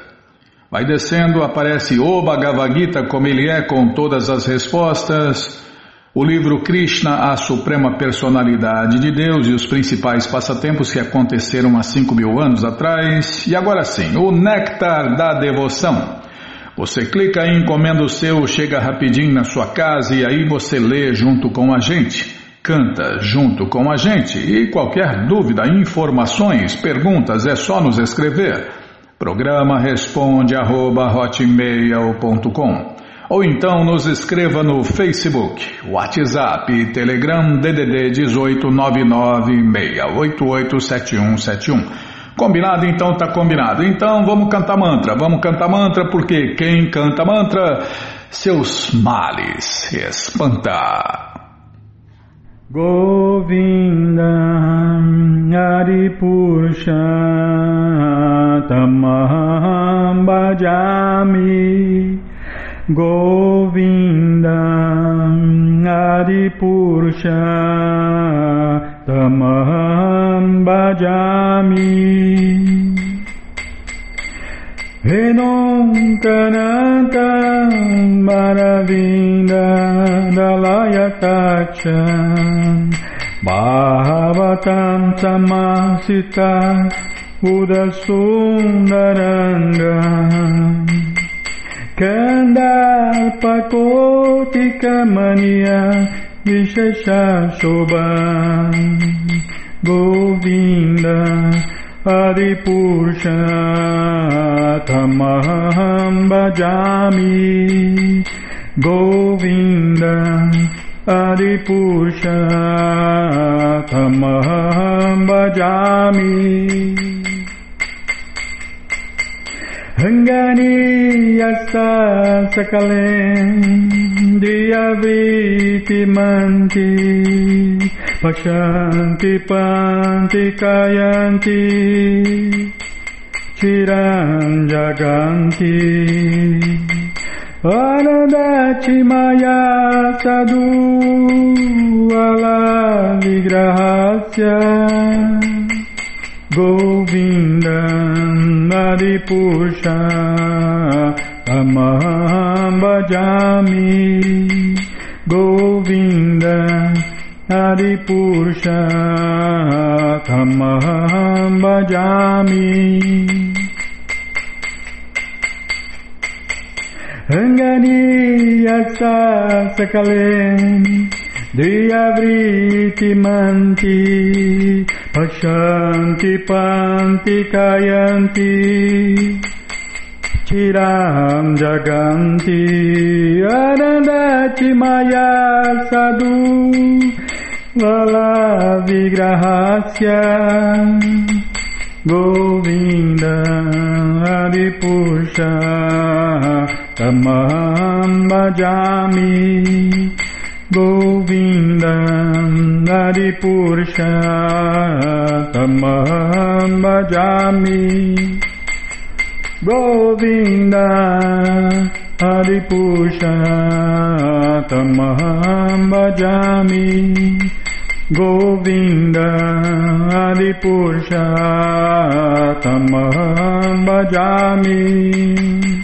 [SPEAKER 1] Vai descendo, aparece o Bhagavad Gita como ele é, com todas as respostas o livro Krishna, a Suprema Personalidade de Deus e os principais passatempos que aconteceram há cinco mil anos atrás. E agora sim, o Néctar da Devoção. Você clica aí, encomenda o seu, chega rapidinho na sua casa e aí você lê junto com a gente, canta junto com a gente. E qualquer dúvida, informações, perguntas, é só nos escrever. Programa responde arroba hotmail.com ou então nos escreva no Facebook, WhatsApp, Telegram, DDD 18996887171. Combinado? Então tá combinado. Então vamos cantar mantra, vamos cantar mantra porque quem canta mantra, seus males espanta. Govinda Aripurusha Tamaham Bhajami Govinda Adipurusha Tamaham Bhajami. Venonkananta Maravinda Dalayatacha Bhavatam Samasita Udasundaranga Kandalpakotikamania Vishesha Shobha Govinda Adipurusha Tamaham Bhajami Govinda Adipurusha Tamaham Bhajami Rangani yasa sakalen diyavriti manti Pakshanti maya sadhu ala vigrahasya Govinda Adipusha Tamaham Bhajami Rangani Yasa Sakalen Diyavriti manti pashanti panti kayanti Chiram jaganti arandati maya sadhu Lalavigrahasya
[SPEAKER 2] Govinda Adipusha Tamam bhajami. Govinda Nari Purusha Tamaham Bhajami Govinda Hari Tamaham Bhajami Govinda Hari Tamaham Bhajami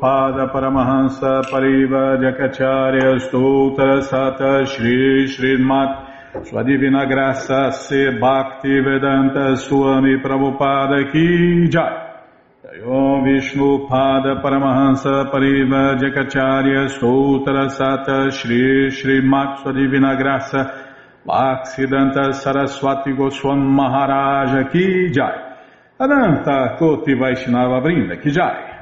[SPEAKER 1] Pada Paramahansa Pariva Jakacharya Stoutra Sata Shri Srimat Sua Divina Graça Se Bhakti Vedanta Swami Prabhupada Ki Jai. Om Vishnu Pada Paramahansa Pariva Jakacharya Stoutra Sata Shri Srimat Sua Divina Graça Bhaksidanta Saraswati Goswam Maharaja Ki Jai. Ananta Koti Vaishnava Brinda Ki Jai